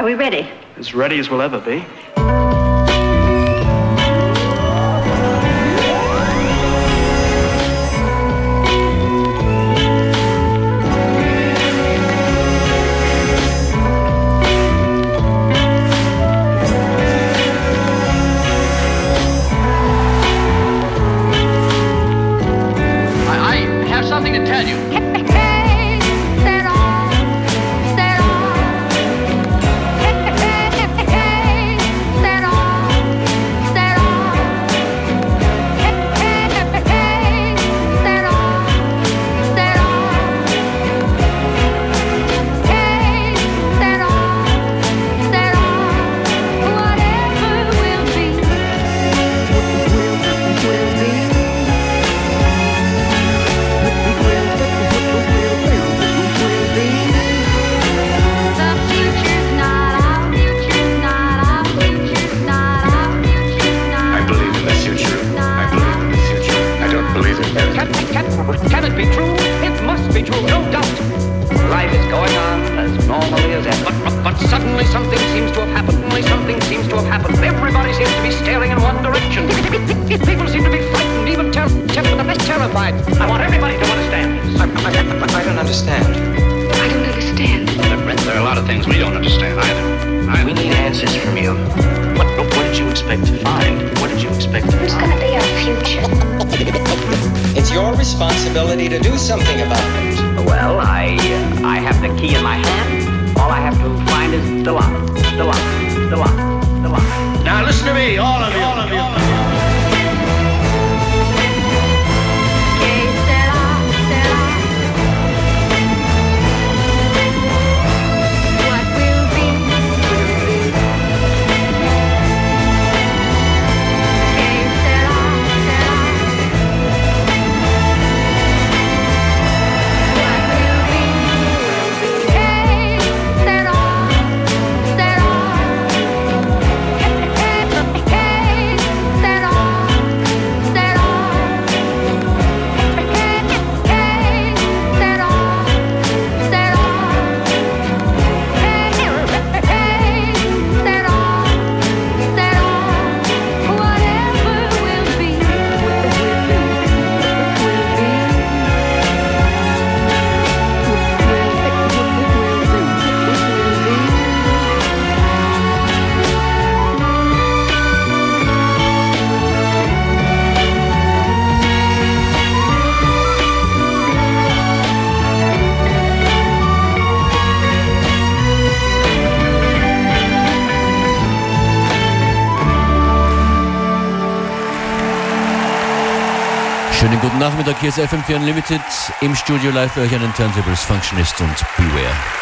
Are we ready? As ready as we'll ever be. expect to find? What did you expect to Who's going to be our future? It's your responsibility to do something about it. Well, I, uh, I have the key in my hand. All I have to find is the lock, the lock, the lock, the lock. Now listen to me, all of you, all of you. All of you. Schönen guten Nachmittag, hier ist FM4 Unlimited. Im Studio live für euch einen Turntables Functionist und Beware.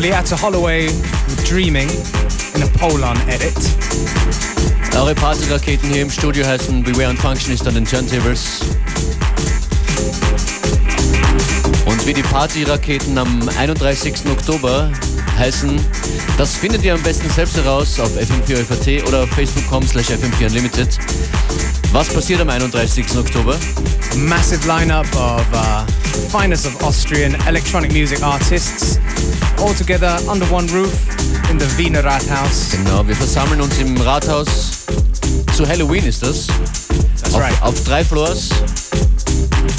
Loliata Holloway with Dreaming in a Polon edit. Eure Partyraketen hier im Studio heißen Beware and Functionist an den Turntables. Und wie die Partyraketen am 31. Oktober heißen, das findet ihr am besten selbst heraus auf fm4fat oder auf facebook.com slash fm4unlimited. Was passiert am 31. Oktober? Massive lineup of uh, finest of Austrian electronic music artists, all together under one roof in the Wiener Rathaus. Genau, wir versammeln uns im Rathaus. Zu Halloween ist das. That's Auf, right. auf drei Floors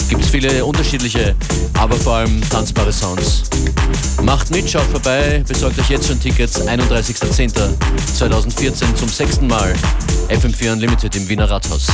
gibt es viele unterschiedliche, aber vor allem tanzbare Sounds. Macht mit, schaut vorbei, besorgt euch jetzt schon Tickets. 31.10.2014 zum sechsten Mal FM4 Unlimited im Wiener Rathaus.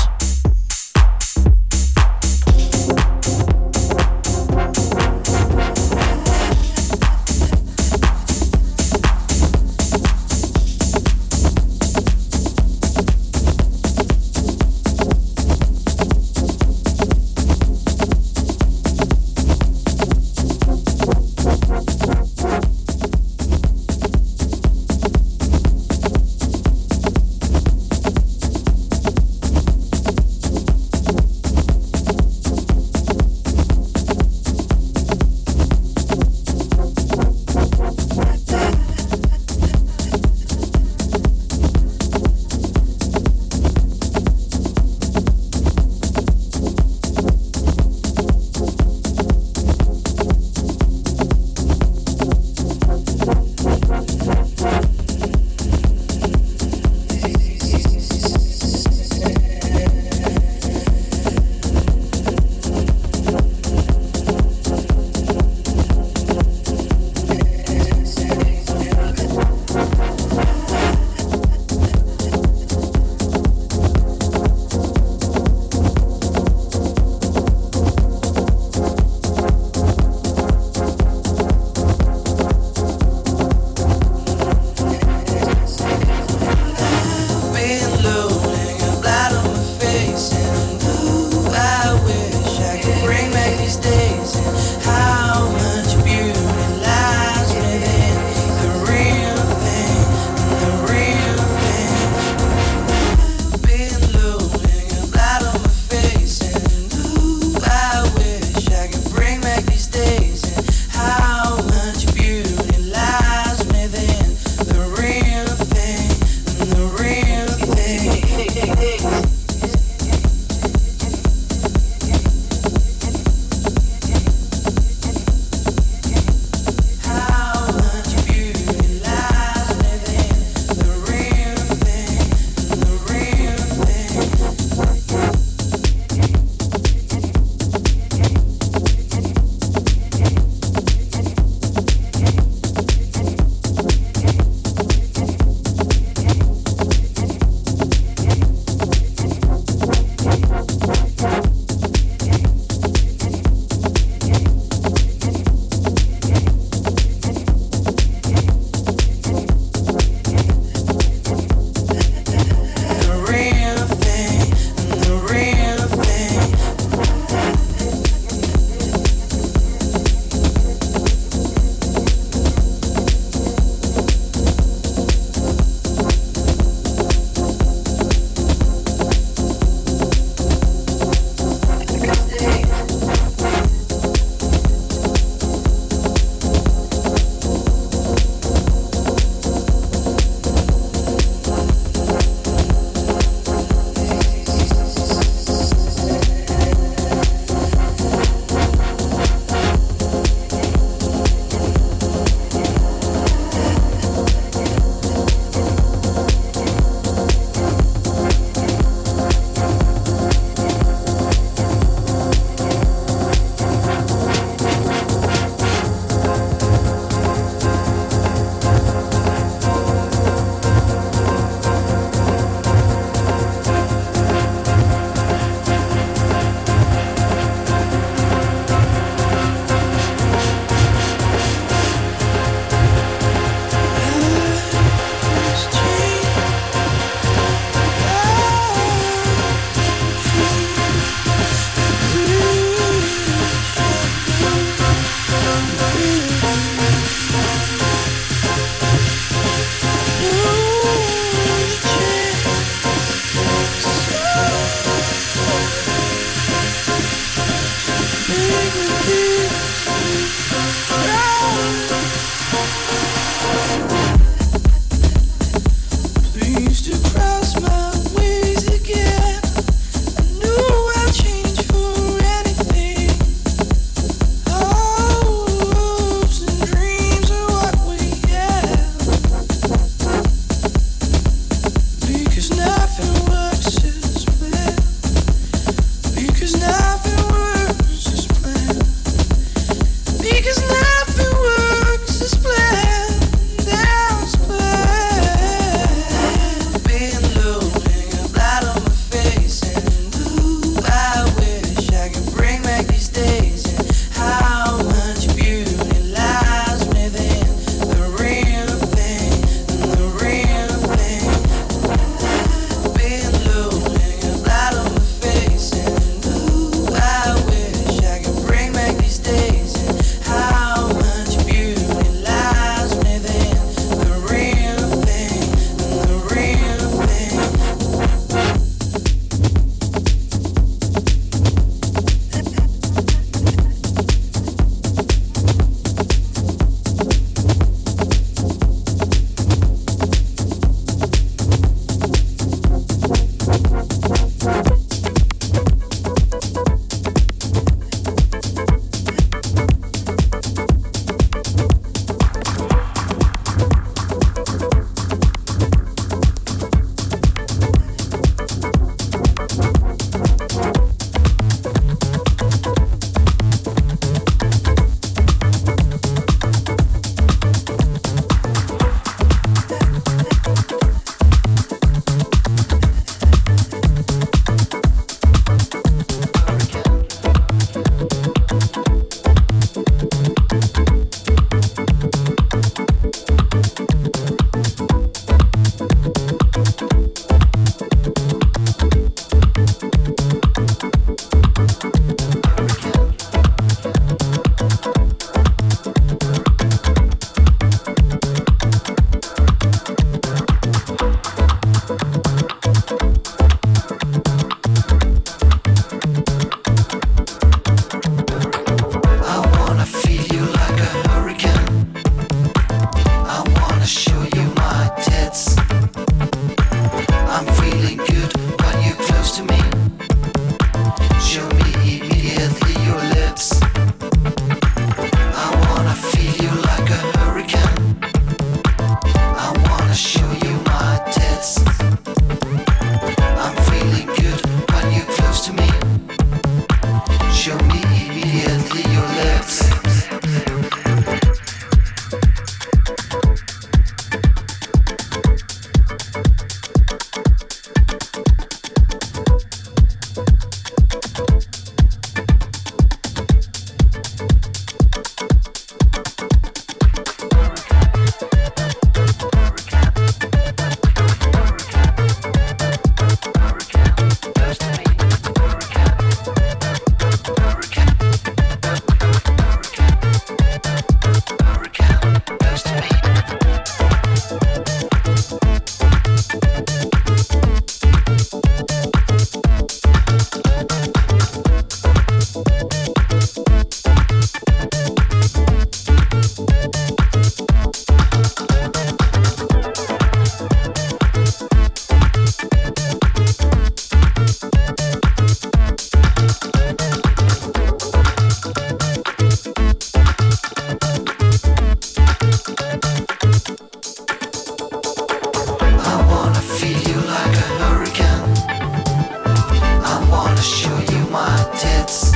gonna show you my tits.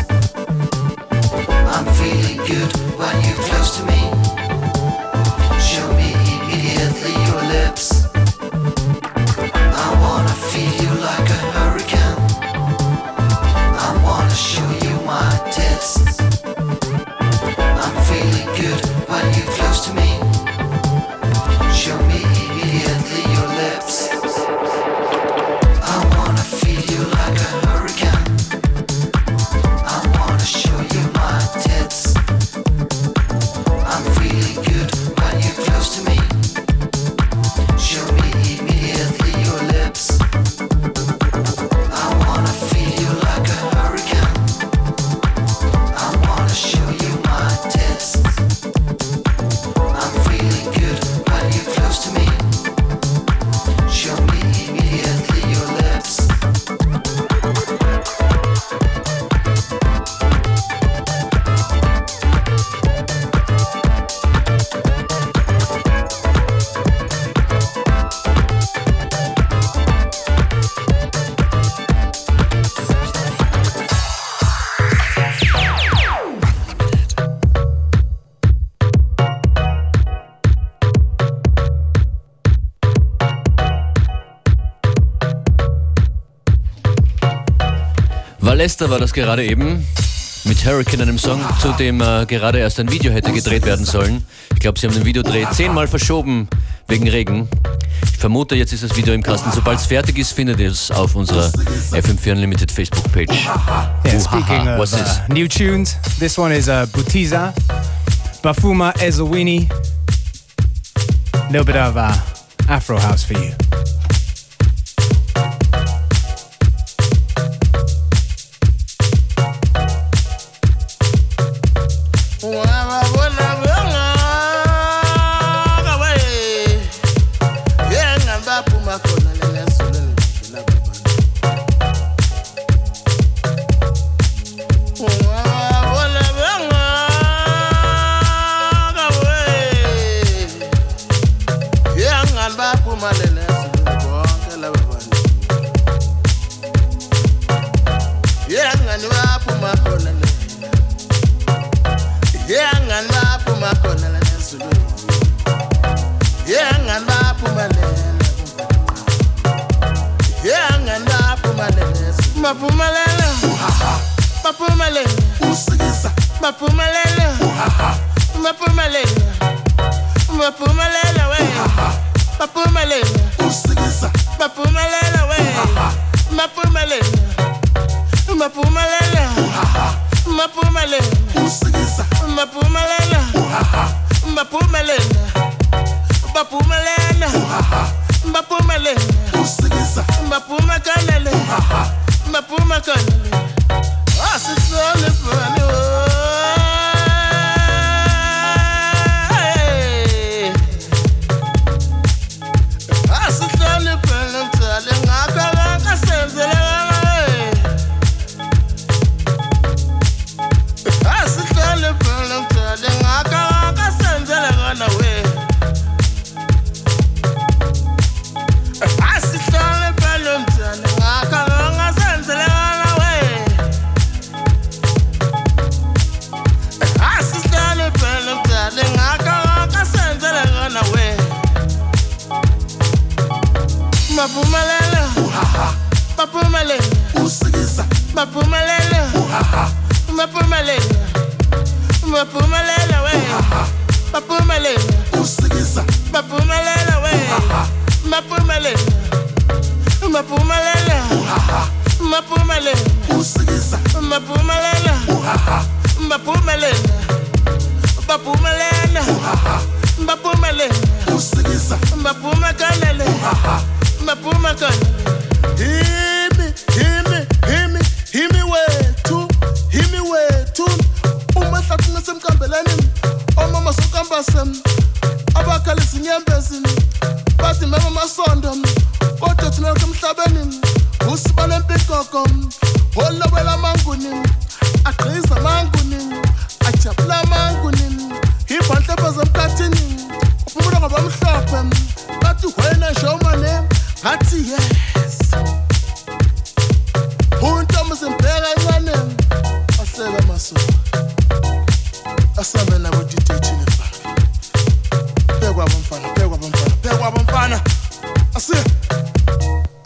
I'm feeling good when you're close to me. Show me immediately your lips. Alester war das gerade eben mit Hurricane, einem Song, zu dem äh, gerade erst ein Video hätte gedreht werden sollen. Ich glaube, sie haben den Videodreh zehnmal verschoben wegen Regen. Ich vermute, jetzt ist das Video im Kasten. Sobald es fertig ist, findet ihr es auf unserer FM4 Unlimited Facebook-Page. Yeah, speaking of What's this? uh, new tunes, this one is uh, Butiza, Bafuma Ezewini. A little bit of uh, Afro house for you.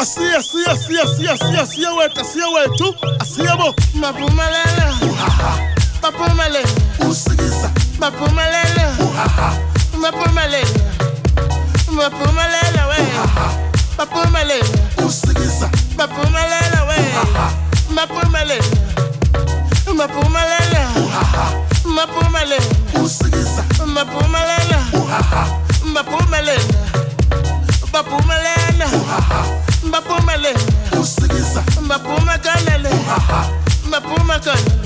asiye asiye asiye asiye asiye asiye wetu asiye wetu asiyebo mapumalele uhaha mapumalele usikiza. Mapumalele uhaha mapumalele mapumalele we. Uhaha mapumalele usikiza. Mapumalele we. Uhaha mapumalele mapumalele uhaha mapumalele usikiza. Mapumalele baphumekanele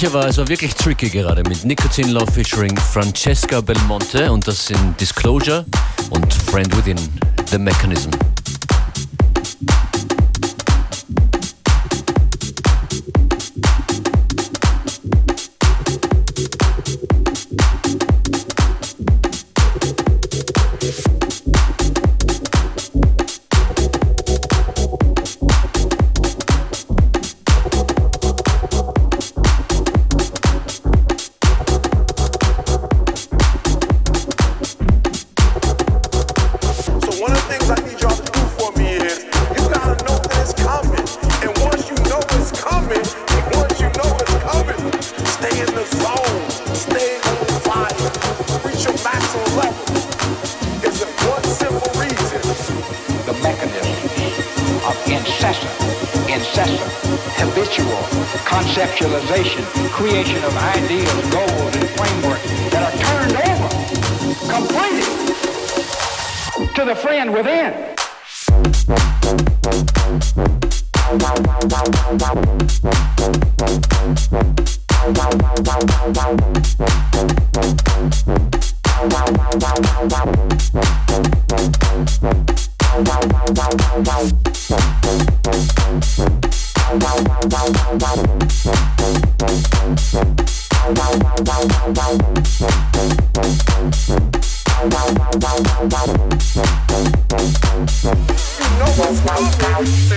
sicher war, es war wirklich tricky gerade mit Nicotine Love featuring Francesca Belmonte und das sind Disclosure und Friend Within, The Mechanism. Down, you know what's coming.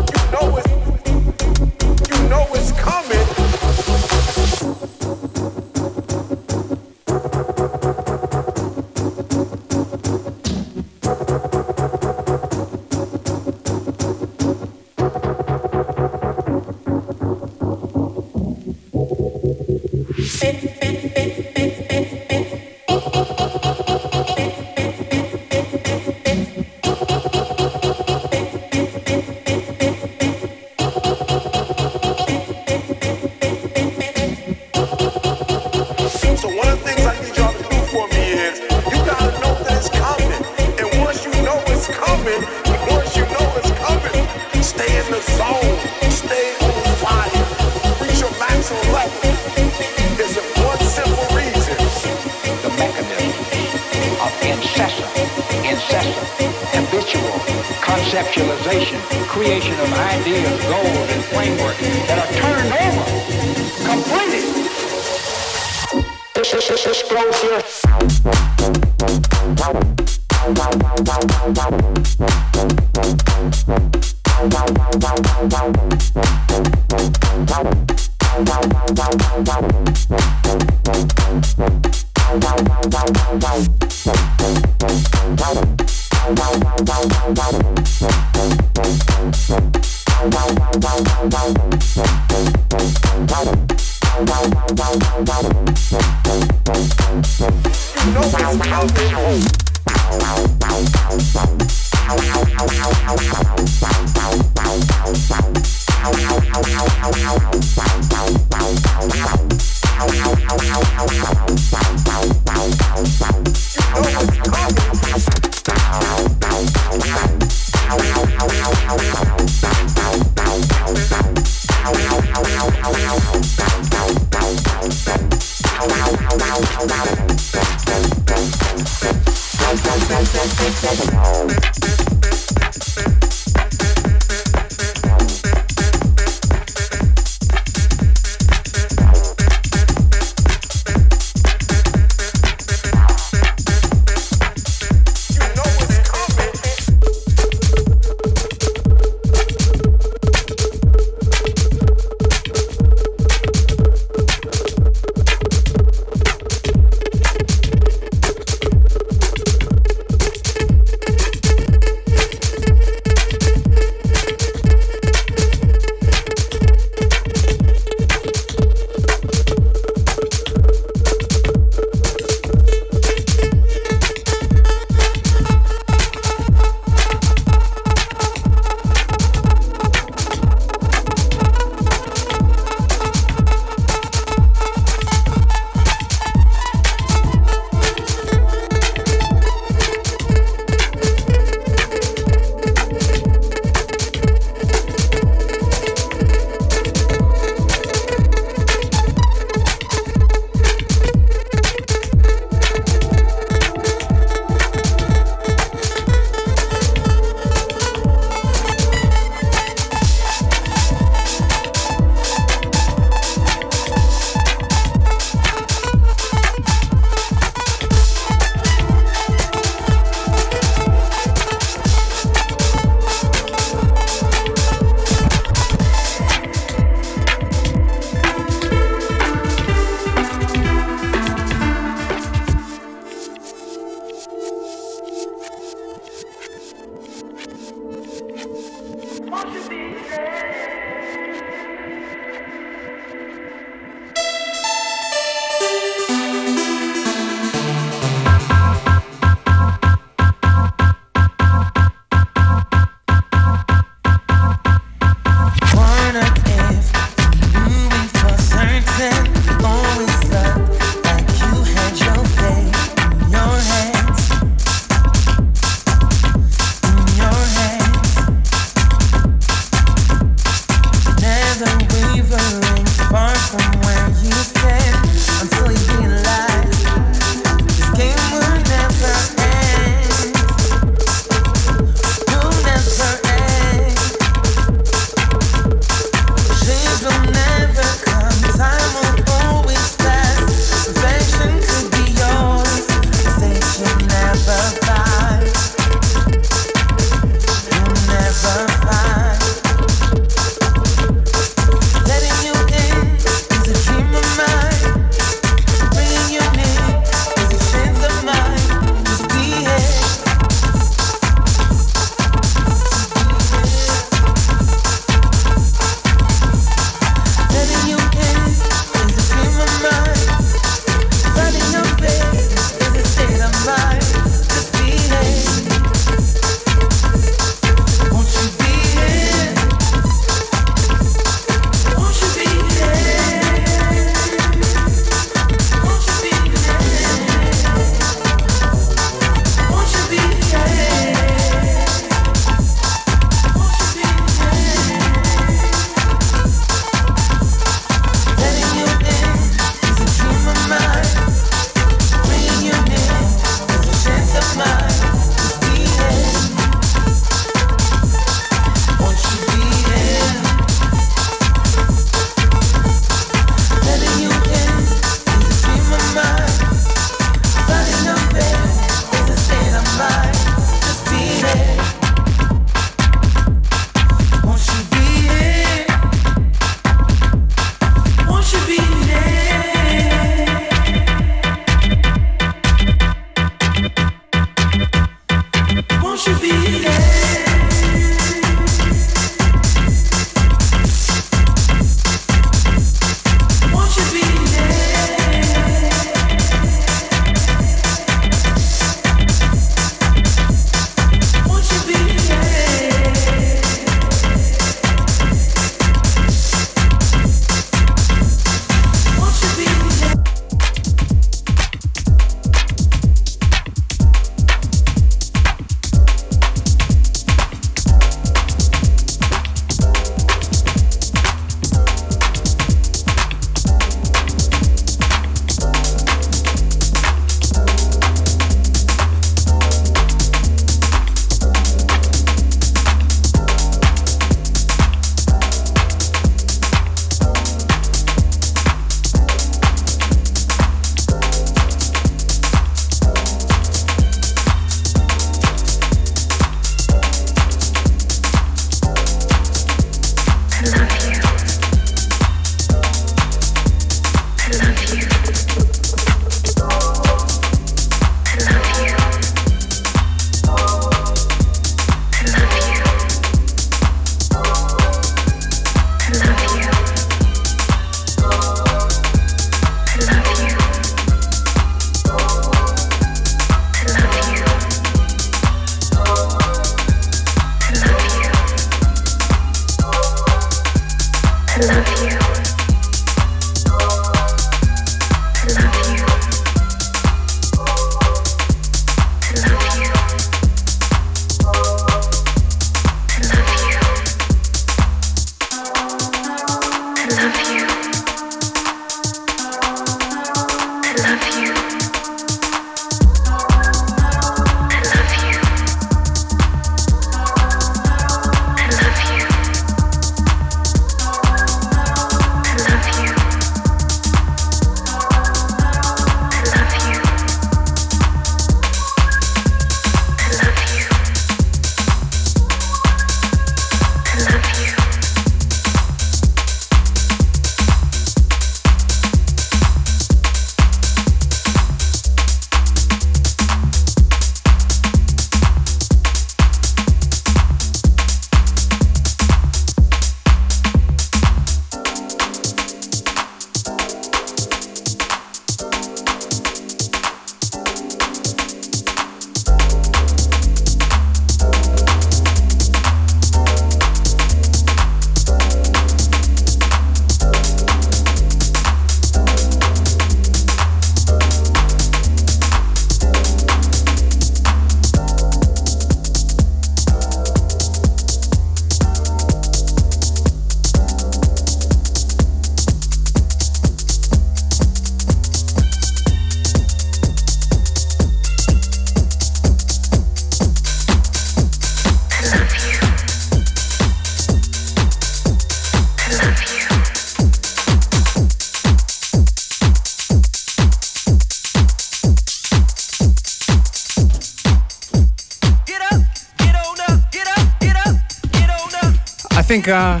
Think uh,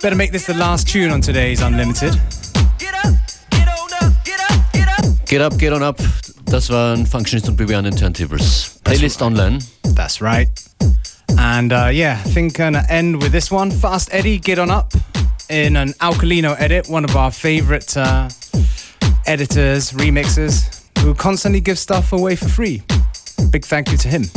better make this the last tune on today's Unlimited. Get up, get on up. Das waren Functionist und BB an den Turntables. Playlist right. online. That's right. And uh, yeah, I think I'm gonna end with this one. Fast Eddie, get on up in an Alkalino edit, one of our favorite uh, editors, remixers, who constantly gives stuff away for free. Big thank you to him.